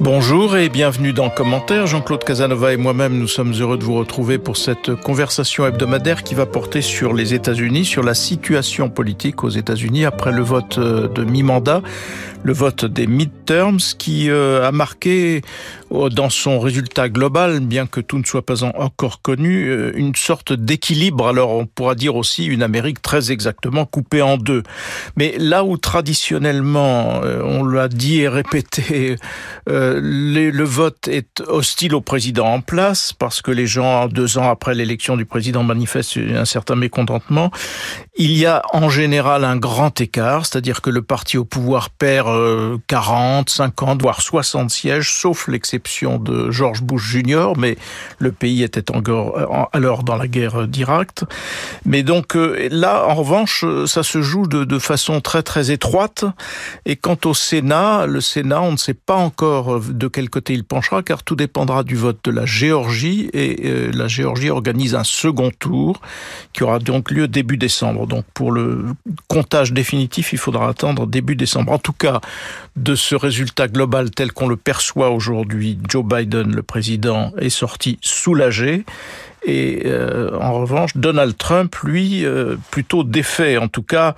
Bonjour et bienvenue dans Commentaire. Jean-Claude Casanova et moi-même, nous sommes heureux de vous retrouver pour cette conversation hebdomadaire qui va porter sur les États-Unis, sur la situation politique aux États-Unis après le vote de mi-mandat le vote des midterms qui euh, a marqué euh, dans son résultat global, bien que tout ne soit pas encore connu, euh, une sorte d'équilibre. Alors on pourra dire aussi une Amérique très exactement coupée en deux. Mais là où traditionnellement, on l'a dit et répété, le vote est hostile au président en place parce que les gens, deux ans après l'élection du président, manifestent un certain mécontentement. Il y a en général un grand écart, c'est-à-dire que le parti au pouvoir perd 40, 50, voire 60 sièges, sauf l'exception de George Bush Jr., mais le pays était encore alors dans la guerre d'Irak. Mais donc euh, là, en revanche, ça se joue de, de, façon très très étroite. Et quant au Sénat, le Sénat, on ne sait pas encore de quel côté il penchera, car tout dépendra du vote de la Géorgie. Et euh, la Géorgie organise un second tour qui aura donc lieu début décembre. Donc pour le comptage définitif, il faudra attendre début décembre. En tout cas, de ce résultat global tel qu'on le perçoit aujourd'hui, Joe Biden, le président, est sorti soulagé. Et euh, en revanche, Donald Trump, lui, euh, plutôt défait. En tout cas,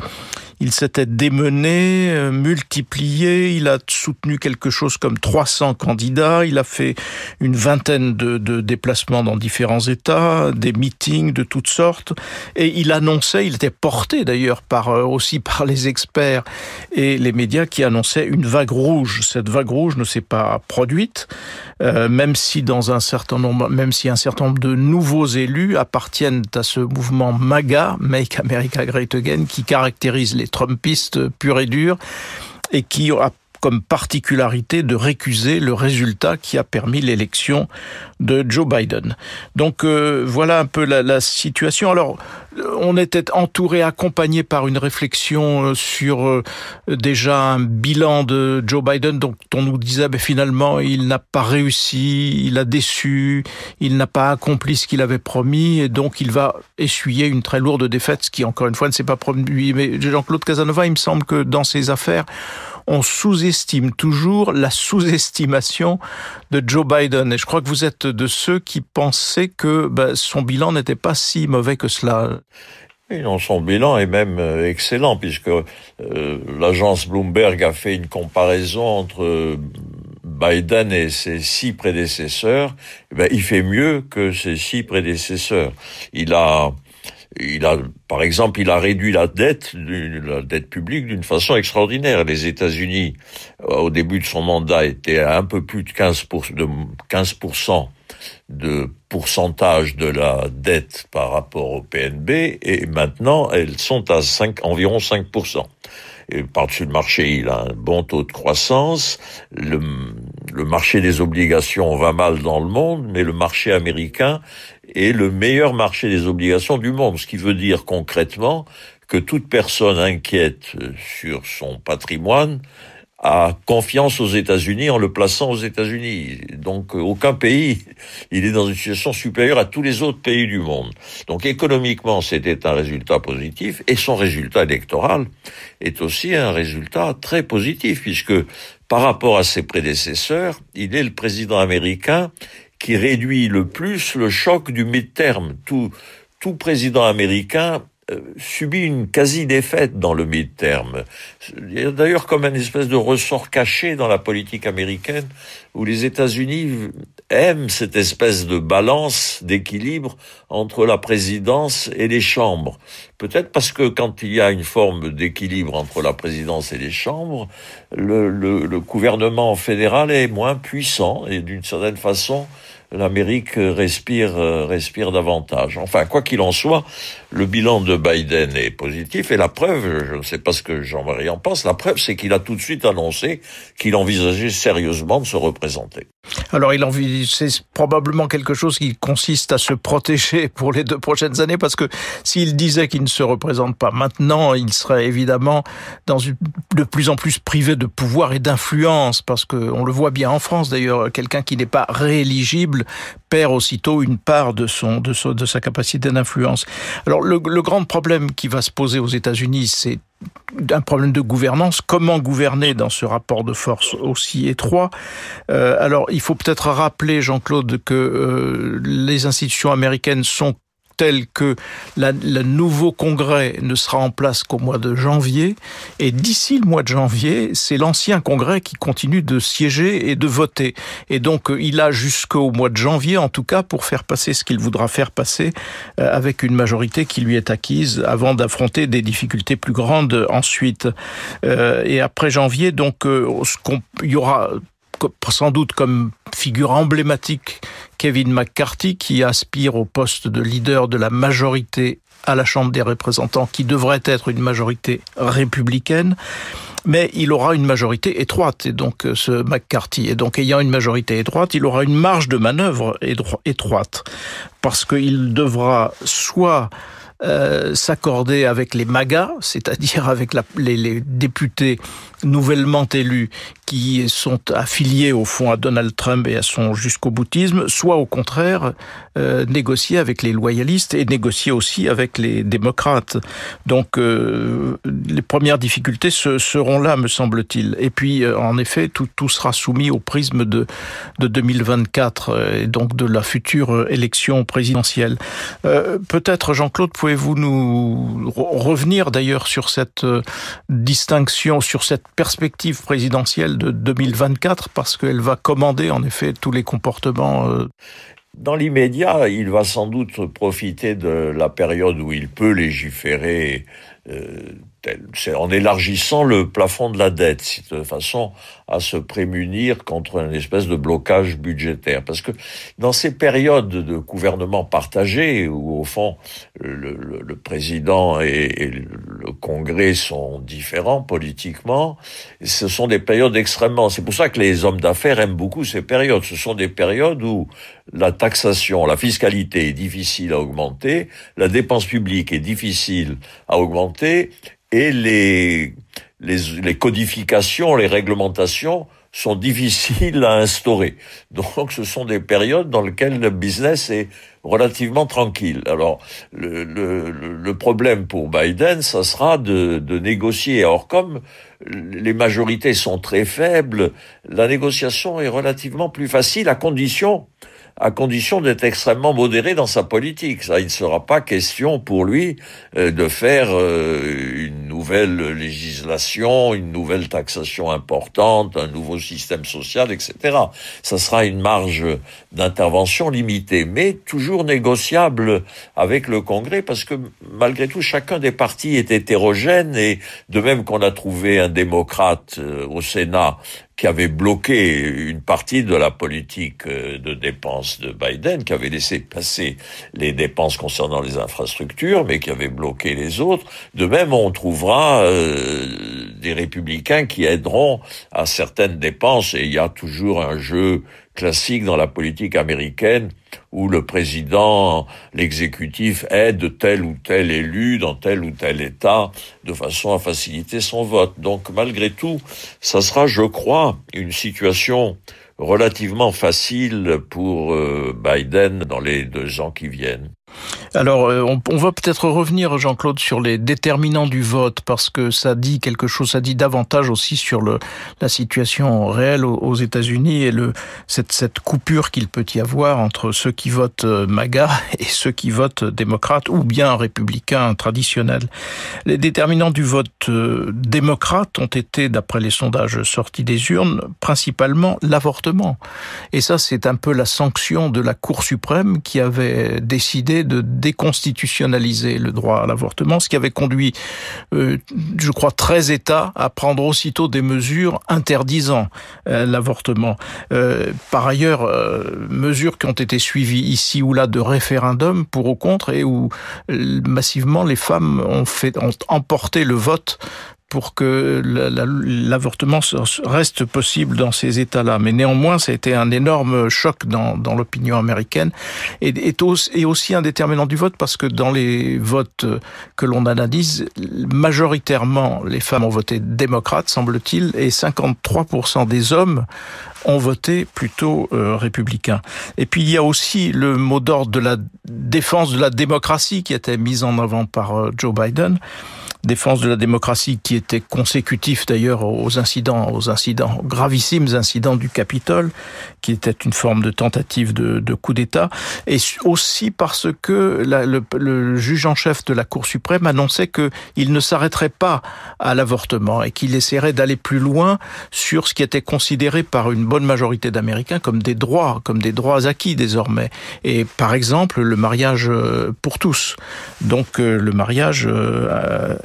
il s'était démené, euh, multiplié, il a soutenu quelque chose comme 300 candidats, il a fait une vingtaine de, de déplacements dans différents États, des meetings de toutes sortes, et il annonçait, il était porté d'ailleurs par euh, aussi par les experts et les médias qui annonçaient une vague rouge. Cette vague rouge ne s'est pas produite, euh, même si dans un certain nombre, même si un certain nombre de nouveaux élus appartiennent à ce mouvement MAGA, Make America Great Again, qui caractérise les trumpistes purs et durs et qui a comme particularité de récuser le résultat qui a permis l'élection de Joe Biden. Donc euh, voilà un peu la, la, situation. Alors on était entouré, accompagné par une réflexion euh, sur euh, déjà un bilan de Joe Biden dont on nous disait ben, finalement il n'a pas réussi, il a déçu, il n'a pas accompli ce qu'il avait promis et donc il va essuyer une très lourde défaite, ce qui encore une fois ne s'est pas produit. Mais Jean-Claude Casanova, il me semble que dans ces affaires, on sous-estime toujours la sous-estimation de Joe Biden. Et je crois que vous êtes de ceux qui pensaient que ben, son bilan n'était pas si mauvais que cela. Oui, non, son bilan est même euh, excellent puisque euh, l'agence Bloomberg a fait une comparaison entre Biden et ses six prédécesseurs. Eh ben, il fait mieux que ses six prédécesseurs. Il a il a, par exemple, il a réduit la dette, la dette publique d'une façon extraordinaire. Les États-Unis, euh, au début de son mandat, étaient à un peu plus de 15 de 15 de pourcentage de la dette par rapport au PNB, et maintenant elles sont à 5, environ 5 et par-dessus le marché, il a un bon taux de croissance. Le, le, marché des obligations va mal dans le monde, mais le marché américain est le meilleur marché des obligations du monde, ce qui veut dire concrètement que toute personne inquiète sur son patrimoine a confiance aux États-Unis en le plaçant aux États-Unis. Donc aucun pays, il est dans une situation supérieure à tous les autres pays du monde. Donc économiquement, c'était un résultat positif et son résultat électoral est aussi un résultat très positif puisque par rapport à ses prédécesseurs, il est le président américain qui réduit le plus le choc du mid-term. Tout, tout président américain subit une quasi-défaite dans le mid-term. Il y a d'ailleurs comme un espèce de ressort caché dans la politique américaine où les États-Unis aiment cette espèce de balance, d'équilibre entre la présidence et les chambres. Peut-être parce que quand il y a une forme d'équilibre entre la présidence et les chambres, le, le, le gouvernement fédéral est moins puissant et d'une certaine façon, l'Amérique respire respire davantage. Enfin, quoi qu'il en soit, le bilan de Biden est positif et la preuve, je ne sais pas ce que Jean-Marie en pense, la preuve c'est qu'il a tout de suite annoncé qu'il envisageait sérieusement de se représenter. Alors, il c'est probablement quelque chose qui consiste à se protéger pour les deux prochaines années, parce que s'il disait qu'il ne se représente pas maintenant, il serait évidemment dans une, de plus en plus privé de pouvoir et d'influence, parce que on le voit bien en France d'ailleurs, quelqu'un qui n'est pas rééligible perd aussitôt une part de son de, son, de sa capacité d'influence. Alors, le, grand problème qui va se poser aux États-Unis, c'est un problème de gouvernance. Comment gouverner dans ce rapport de force aussi étroit? Euh, Alors, il faut peut-être rappeler, Jean-Claude, que euh, les institutions américaines sont tel que le nouveau congrès ne sera en place qu'au mois de janvier. Et d'ici le mois de janvier, c'est l'ancien congrès qui continue de siéger et de voter. Et donc, euh, il a jusqu'au mois de janvier, en tout cas, pour faire passer ce qu'il voudra faire passer euh, avec une majorité qui lui est acquise avant d'affronter des difficultés plus grandes ensuite. Euh, et après janvier, donc, il y aura sans doute comme figure emblématique Kevin McCarthy qui aspire au poste de leader de la majorité à la Chambre des représentants qui devrait être une majorité républicaine mais il aura une majorité étroite, et donc ce McCarthy. Et donc, ayant une majorité étroite, il aura une marge de manœuvre étroite, parce qu'il devra soit euh, s'accorder avec les MAGA, c'est-à-dire avec les, députés nouvellement élus qui sont affiliés au fond à Donald Trump et à son jusqu'au boutisme, soit au contraire euh, négocier avec les loyalistes et négocier aussi avec les démocrates. Donc euh, les premières difficultés se, seront là, me semble-t-il. Et puis en effet, tout, tout sera soumis au prisme de, de 2024 euh, et donc de la future élection présidentielle. Peut-être, Jean-Claude, pouvez-vous nous revenir d'ailleurs sur cette euh, distinction, sur cette perspective présidentielle de 2024 parce qu'elle va commander en effet tous les comportements. Euh. Dans l'immédiat, il va sans doute profiter de la période où il peut légiférer euh, en élargissant le plafond de la dette, de façon à se prémunir contre une espèce de blocage budgétaire. Parce que dans ces périodes de gouvernement partagé, où au fond le, président et, le Congrès sont différents politiquement, ce sont des périodes extrêmement... C'est pour ça que les hommes d'affaires aiment beaucoup ces périodes. Ce sont des périodes où la taxation, la fiscalité est difficile à augmenter, la dépense publique est difficile à augmenter, et les, les, les, codifications, les réglementations sont difficiles à instaurer. Donc ce sont des périodes dans lesquelles le business est relativement tranquille. Alors le, le, le problème pour Biden, ça sera de, de négocier. Or comme les majorités sont très faibles, la négociation est relativement plus facile à condition à condition d'être extrêmement modéré dans sa politique. Ça, il ne sera pas question pour lui euh, de faire euh, une nouvelle législation, une nouvelle taxation importante, un nouveau système social, etc. Ça sera une marge d'intervention limitée, mais toujours négociable avec le Congrès, parce que malgré tout, chacun des partis est hétérogène, et de même qu'on a trouvé un démocrate euh, au Sénat qui avait bloqué une partie de la politique euh, de dépenses de Biden, qui avait laissé passer les dépenses concernant les infrastructures, mais qui avait bloqué les autres. De même, on trouvera euh, des républicains qui aideront à certaines dépenses, et il y a toujours un jeu classique dans la politique américaine où le président, l'exécutif aide tel ou tel élu dans tel ou tel État de façon à faciliter son vote. Donc malgré tout, ça sera, je crois, une situation relativement facile pour euh, Biden dans les deux ans qui viennent. Alors, euh, on, va peut-être revenir, Jean-Claude, sur les déterminants du vote, parce que ça dit quelque chose, ça dit davantage aussi sur la situation réelle aux, États-Unis et cette, cette coupure qu'il peut y avoir entre ceux qui votent euh, MAGA et ceux qui votent démocrate ou bien républicain traditionnel. Les déterminants du vote euh, démocrate ont été, d'après les sondages sortis des urnes, principalement l'avortement. Et ça, c'est un peu la sanction de la Cour suprême qui avait décidé de déconstitutionnaliser le droit à l'avortement, ce qui avait conduit, euh, je crois, 13 États à prendre aussitôt des mesures interdisant euh, l'avortement. Euh, par ailleurs, mesures qui ont été suivies ici ou là de référendums pour ou contre et où massivement les femmes ont, fait, ont emporté le vote pour que l'avortement reste possible dans ces États-là. Mais néanmoins, ça a été un énorme choc dans, l'opinion américaine et, et aussi un déterminant du vote parce que dans les votes que l'on analyse, majoritairement, les femmes ont voté démocrate, semble-t-il, et 53% des hommes ont voté plutôt euh, républicain. Et puis il y a aussi le mot d'ordre de la défense de la démocratie qui était mis en avant par euh, Joe Biden défense de la démocratie qui était consécutif d'ailleurs aux incidents, aux incidents gravissimes incidents du Capitole, qui était une forme de tentative de, de coup d'État, et aussi parce que la, le, le, juge en chef de la Cour suprême annonçait qu'il ne s'arrêterait pas à l'avortement et qu'il essaierait d'aller plus loin sur ce qui était considéré par une bonne majorité d'Américains comme des droits, comme des droits acquis désormais. Et par exemple, le mariage euh, pour tous. Donc euh, le mariage euh,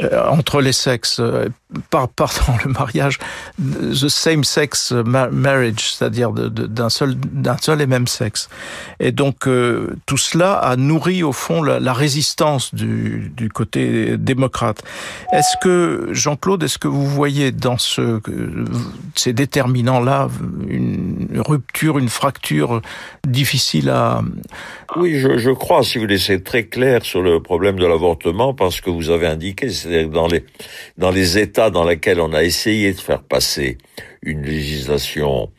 euh, entre les sexes, euh, par, pardon, le mariage, the same sex marriage, c'est-à-dire d'un seul, d'un seul et même sexe. Et donc euh, tout cela a nourri au fond la, la résistance du, du, côté démocrate. Est-ce que Jean-Claude, est-ce que vous voyez dans ce, ces déterminants-là une rupture, une fracture difficile à Oui, je, je crois. Si vous laissez très clair sur le problème de l'avortement, parce que vous avez indiqué c'est-à-dire dans les, dans les États dans lesquels on a essayé de faire passer une législation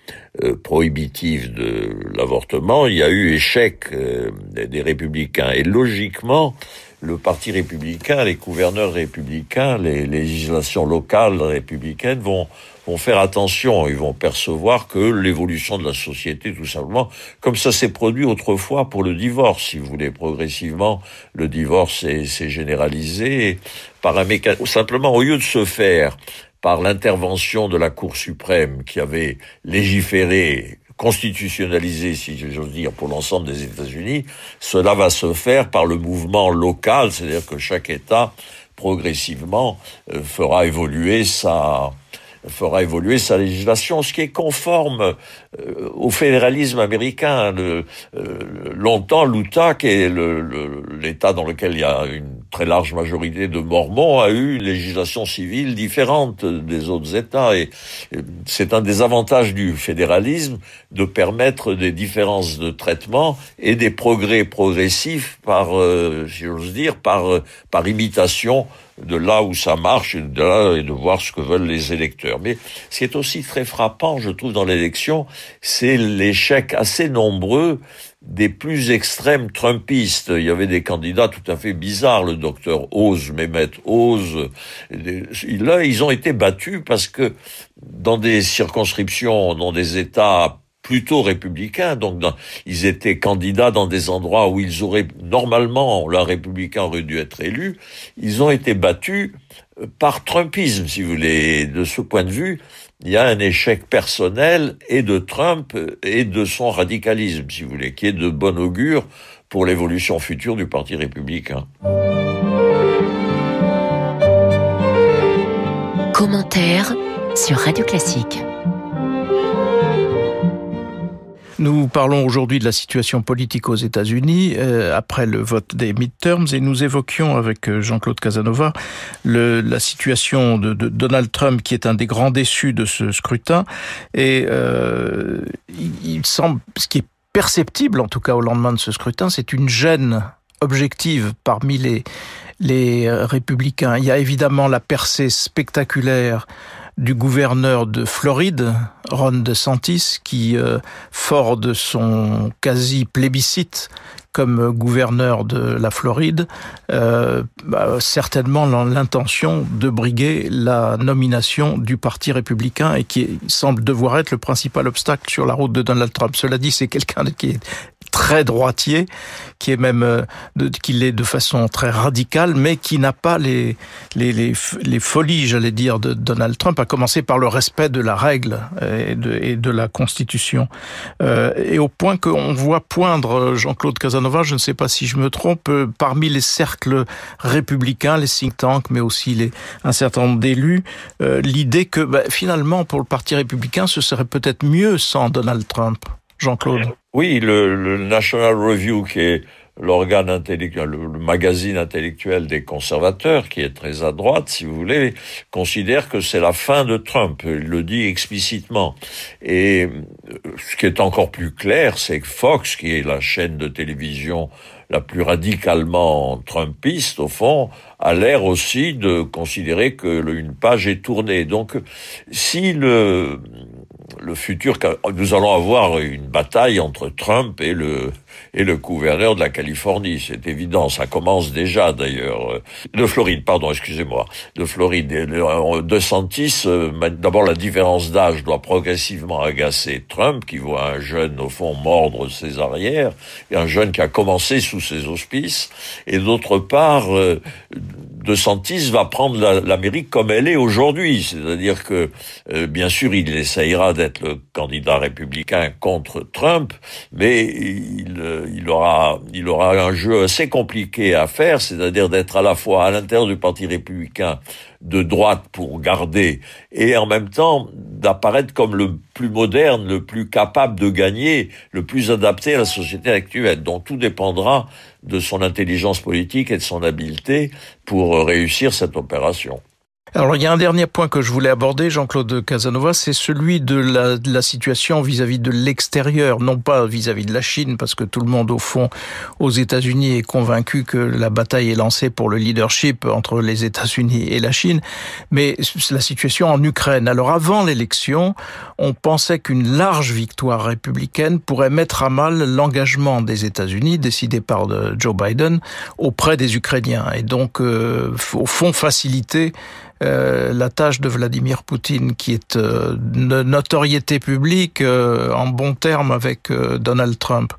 euh, prohibitive de l'avortement, il y a eu échec euh, des républicains. Et logiquement, le parti républicain, les gouverneurs républicains, les législations locales républicaines vont vont faire attention, ils vont percevoir que l'évolution de la société, tout simplement, comme ça s'est produit autrefois pour le divorce, si vous voulez, progressivement, le divorce s'est généralisé par un mécanisme, simplement au lieu de se faire par l'intervention de la Cour suprême qui avait légiféré constitutionnalisé, si j'ose dire, pour l'ensemble des États-Unis, cela va se faire par le mouvement local, c'est-à-dire que chaque État progressivement euh, fera évoluer sa, fera évoluer sa législation, ce qui est conforme euh, au fédéralisme américain. Euh, longtemps, l'Utah, qui est l'État dans lequel il y a une très large majorité de Mormons, a eu une législation civile différente des autres États. Et c'est un des avantages du fédéralisme de permettre des différences de traitement et des progrès progressifs par, euh, si j'ose dire, par imitation de là où ça marche et de là et de voir ce que veulent les électeurs. Mais ce qui est aussi très frappant, je trouve, dans l'élection, c'est l'échec assez nombreux des plus extrêmes trumpistes. Il y avait des candidats tout à fait bizarres, le docteur Oz, Mehmet Oz. Là, ils ont été battus parce que dans des circonscriptions, dans des États plutôt républicains, donc ils étaient candidats dans des endroits où ils auraient normalement, la républicain aurait dû être élu, ils ont été battus euh, par Trumpisme, si vous voulez. De ce point de vue, il y a un échec personnel et de Trump et de son radicalisme, si vous voulez, qui est de bon augure pour l'évolution future du Parti républicain. Commentaire sur Radio Classique. Nous parlons aujourd'hui de la situation politique aux États-Unis euh, après le vote des midterms et nous évoquions avec euh, Jean-Claude Casanova la situation de, Donald Trump qui est un des grands déçus de ce scrutin et euh, il semble ce qui est perceptible en tout cas au lendemain de ce scrutin, c'est une gêne objective parmi les les républicains. Il y a évidemment la percée spectaculaire du gouverneur de Floride, Ron DeSantis, qui, euh, fort de son quasi plébiscite comme gouverneur de la Floride, euh, bah, certainement l'intention de briguer la nomination du Parti républicain et qui semble devoir être le principal obstacle sur la route de Donald Trump. Cela dit, c'est quelqu'un qui est très droitier, qui est même euh, qui l'est de façon très radicale, mais qui n'a pas les, les, les, les folies, j'allais dire, de Donald Trump, à commencer par le respect de la règle et de, et de la Constitution. Euh, et au point qu'on voit poindre Jean-Claude Casanova, je ne sais pas si je me trompe, euh, parmi les cercles républicains, les think tanks, mais aussi les, un certain nombre d'élus, euh, l'idée que bah, finalement, pour le Parti républicain, ce serait peut-être mieux sans Donald Trump. Jean-Claude. Oui, le, le, National Review, qui est l'organe intellectuel, le, magazine intellectuel des conservateurs, qui est très à droite, si vous voulez, considère que c'est la fin de Trump. Il le dit explicitement. Et euh, ce qui est encore plus clair, c'est que Fox, qui est la chaîne de télévision la plus radicalement trumpiste, au fond, a l'air aussi de considérer que une page est tournée. Donc, si le, le futur, nous allons avoir une bataille entre Trump et le, et le gouverneur de la Californie, c'est évident, ça commence déjà d'ailleurs. De Floride, pardon, excusez-moi, de Floride. De Santis, euh, d'abord la différence d'âge doit progressivement agacer Trump, qui voit un jeune au fond mordre ses arrières, et un jeune qui a commencé sous ses auspices, et d'autre part, euh, de Santis va prendre l'Amérique comme elle est aujourd'hui, c'est-à-dire que euh, bien sûr il essayera d'être le candidat républicain contre Trump, mais il, euh, il aura il aura un jeu assez compliqué à faire, c'est-à-dire d'être à la fois à l'intérieur du Parti républicain de droite pour garder et en même temps d'apparaître comme le plus moderne, le plus capable de gagner, le plus adapté à la société actuelle. Donc tout dépendra de son intelligence politique et de son habileté pour réussir cette opération. Alors il y a un dernier point que je voulais aborder, Jean-Claude Casanova, c'est celui de la, de la situation vis-à-vis de l'extérieur, non pas vis-à-vis de la Chine, parce que tout le monde au fond aux États-Unis est convaincu que la bataille est lancée pour le leadership entre les États-Unis et la Chine, mais la situation en Ukraine. Alors avant l'élection, on pensait qu'une large victoire républicaine pourrait mettre à mal l'engagement des États-Unis décidé par euh, Joe Biden auprès des Ukrainiens et donc euh, au fond faciliter euh, la tâche de Vladimir Poutine, qui est euh, de notoriété publique euh, en bon terme avec Donald Trump.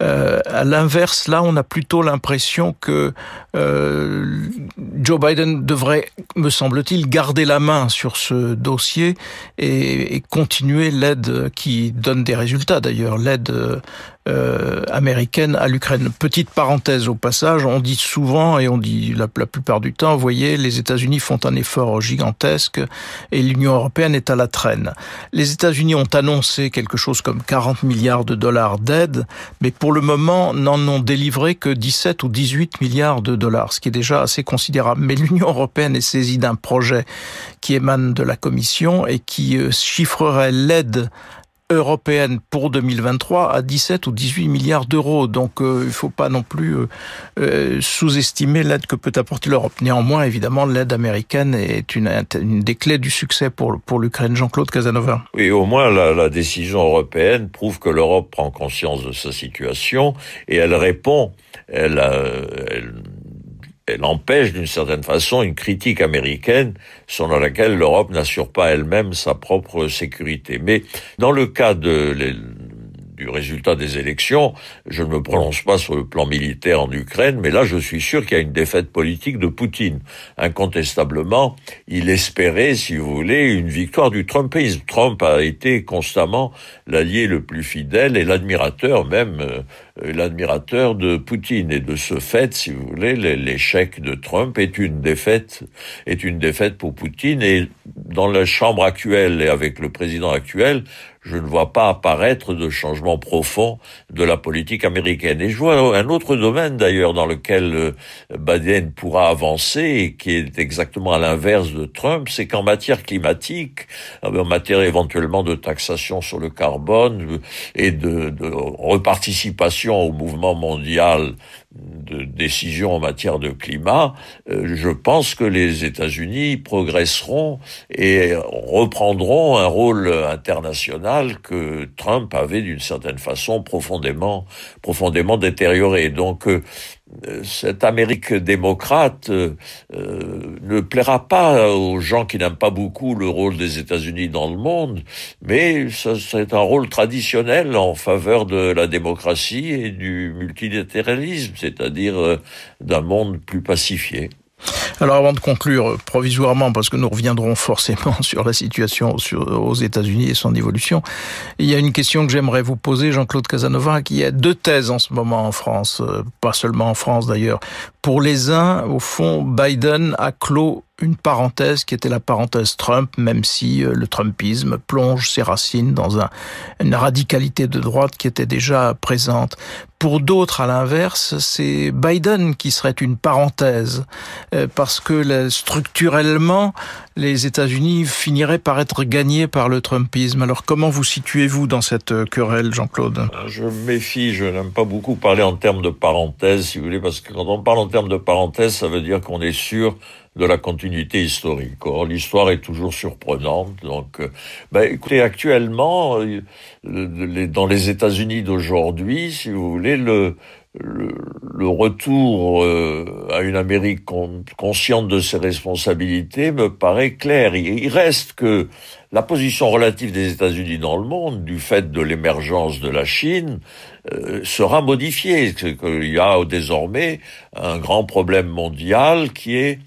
à l'inverse, là, on a plutôt l'impression que Joe Biden devrait, me semble-t-il, garder la main sur ce dossier et, continuer l'aide qui donne des résultats. D'ailleurs, l'aide euh, américaine à l'Ukraine. Petite parenthèse au passage, on dit souvent et on dit la, plupart du temps, voyez, les États-Unis font un effort gigantesque et l'Union européenne est à la traîne. Les États-Unis ont annoncé quelque chose comme 40 milliards de dollars d'aide, mais pour le moment n'en ont délivré que 17 ou 18 milliards de dollars, ce qui est déjà assez considérable. Mais l'Union européenne est saisie d'un projet qui émane de la Commission et qui euh, chiffrerait l'aide européenne pour 2023 à 17 ou 18 milliards d'euros. Donc euh, il ne faut pas non plus euh, euh, sous-estimer l'aide que peut apporter l'Europe. Néanmoins, évidemment, l'aide américaine est une, des clés du succès pour, pour l'Ukraine. Jean-Claude Casanova. Oui, au moins la, décision européenne prouve que l'Europe prend conscience de sa situation et elle répond. Elle elle empêche d'une certaine façon une critique américaine selon laquelle l'Europe n'assure pas elle-même sa propre sécurité. Mais dans le cas de du résultat des élections, je ne me prononce pas sur le plan militaire en Ukraine, mais là je suis sûr qu'il y a une défaite politique de Poutine. Incontestablement, il espérait, si vous voulez, une victoire du Trumpisme. Trump a été constamment l'allié le plus fidèle et l'admirateur même, euh, l'admirateur de Poutine. Et de ce fait, si vous voulez, l'échec de Trump est une défaite, est une défaite pour Poutine. Et dans la chambre actuelle et avec le président actuel, je ne vois pas apparaître de changement profond de la politique américaine. Et je vois un autre domaine d'ailleurs dans lequel euh, Biden pourra avancer et qui est exactement à l'inverse de Trump, c'est qu'en matière climatique, en matière éventuellement de taxation sur le carbone euh, et de, de reparticipation au mouvement mondial de décision en matière de climat, euh, je pense que les États-Unis progresseront et reprendront un rôle international que Trump avait d'une certaine façon profondément, profondément détérioré. Donc, euh, cette Amérique démocrate euh, euh, ne plaira pas aux gens qui n'aiment pas beaucoup le rôle des États-Unis dans le monde, mais c'est un rôle traditionnel en faveur de la démocratie et du multilatéralisme, c'est-à-dire d'un monde plus pacifié. Alors avant de conclure provisoirement, parce que nous reviendrons forcément sur la situation aux États-Unis et son évolution, il y a une question que j'aimerais vous poser, Jean-Claude Casanova, qui a deux thèses en ce moment en France, euh, pas seulement en France d'ailleurs. Pour les uns, au fond, Biden a clos une parenthèse qui était la parenthèse Trump, même si euh, le Trumpisme plonge ses racines dans un, une radicalité de droite qui était déjà présente. Pour d'autres, à l'inverse, c'est Biden qui serait une parenthèse, euh, parce que structurellement, les États-Unis finiraient par être gagnés par le Trumpisme. Alors comment vous situez-vous dans cette querelle, Jean-Claude? Je méfie, je n'aime pas beaucoup parler en termes de parenthèse, si vous voulez, parce que quand on parle en termes de parenthèse, ça veut dire qu'on est sûr de la continuité historique. Or, l'histoire est toujours surprenante. Donc, euh, ben, écoutez, actuellement, euh, dans les États-Unis d'aujourd'hui, si vous voulez, le, le, retour euh, à une Amérique consciente de ses responsabilités me paraît clair. Il, reste que la position relative des États-Unis dans le monde, du fait de l'émergence de la Chine, euh, sera modifiée. Il y a désormais un grand problème mondial qui est,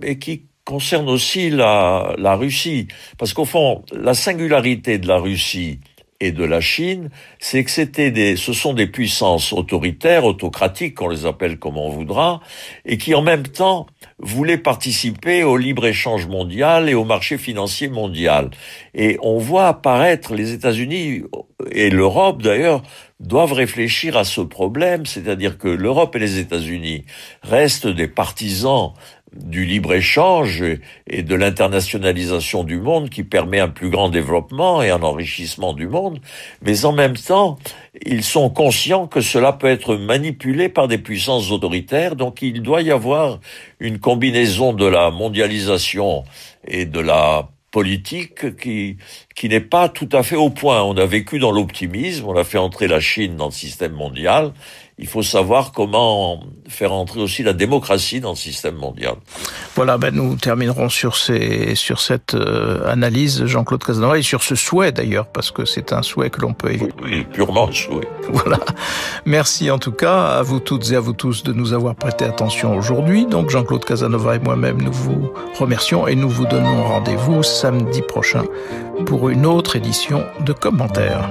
mais qui concerne aussi la, la Russie. Parce qu'au fond, la singularité de la Russie, et de la Chine, c'est que c'était des, ce sont des puissances autoritaires, autocratiques, on les appelle comme on voudra, et qui en même temps voulaient participer au libre-échange mondial et au marché financier mondial. Et on voit apparaître les États-Unis et l'Europe d'ailleurs doivent réfléchir à ce problème, c'est-à-dire que l'Europe et les États-Unis restent des partisans du libre-échange et de l'internationalisation du monde qui permet un plus grand développement et un enrichissement du monde, mais en même temps, ils sont conscients que cela peut être manipulé par des puissances autoritaires, donc il doit y avoir une combinaison de la mondialisation et de la politique qui, qui n'est pas tout à fait au point. On a vécu dans l'optimisme, on a fait entrer la Chine dans le système mondial, il faut savoir comment faire entrer aussi la démocratie dans le système mondial. Voilà, ben nous terminerons sur, ces, sur cette euh, analyse, Jean-Claude Casanova, et sur ce souhait d'ailleurs, parce que c'est un souhait que l'on peut évoquer. Oui, purement un souhait. Voilà. Merci en tout cas à vous toutes et à vous tous de nous avoir prêté attention aujourd'hui. Donc Jean-Claude Casanova et moi-même, nous vous remercions et nous vous donnons rendez-vous samedi prochain pour une autre édition de commentaires.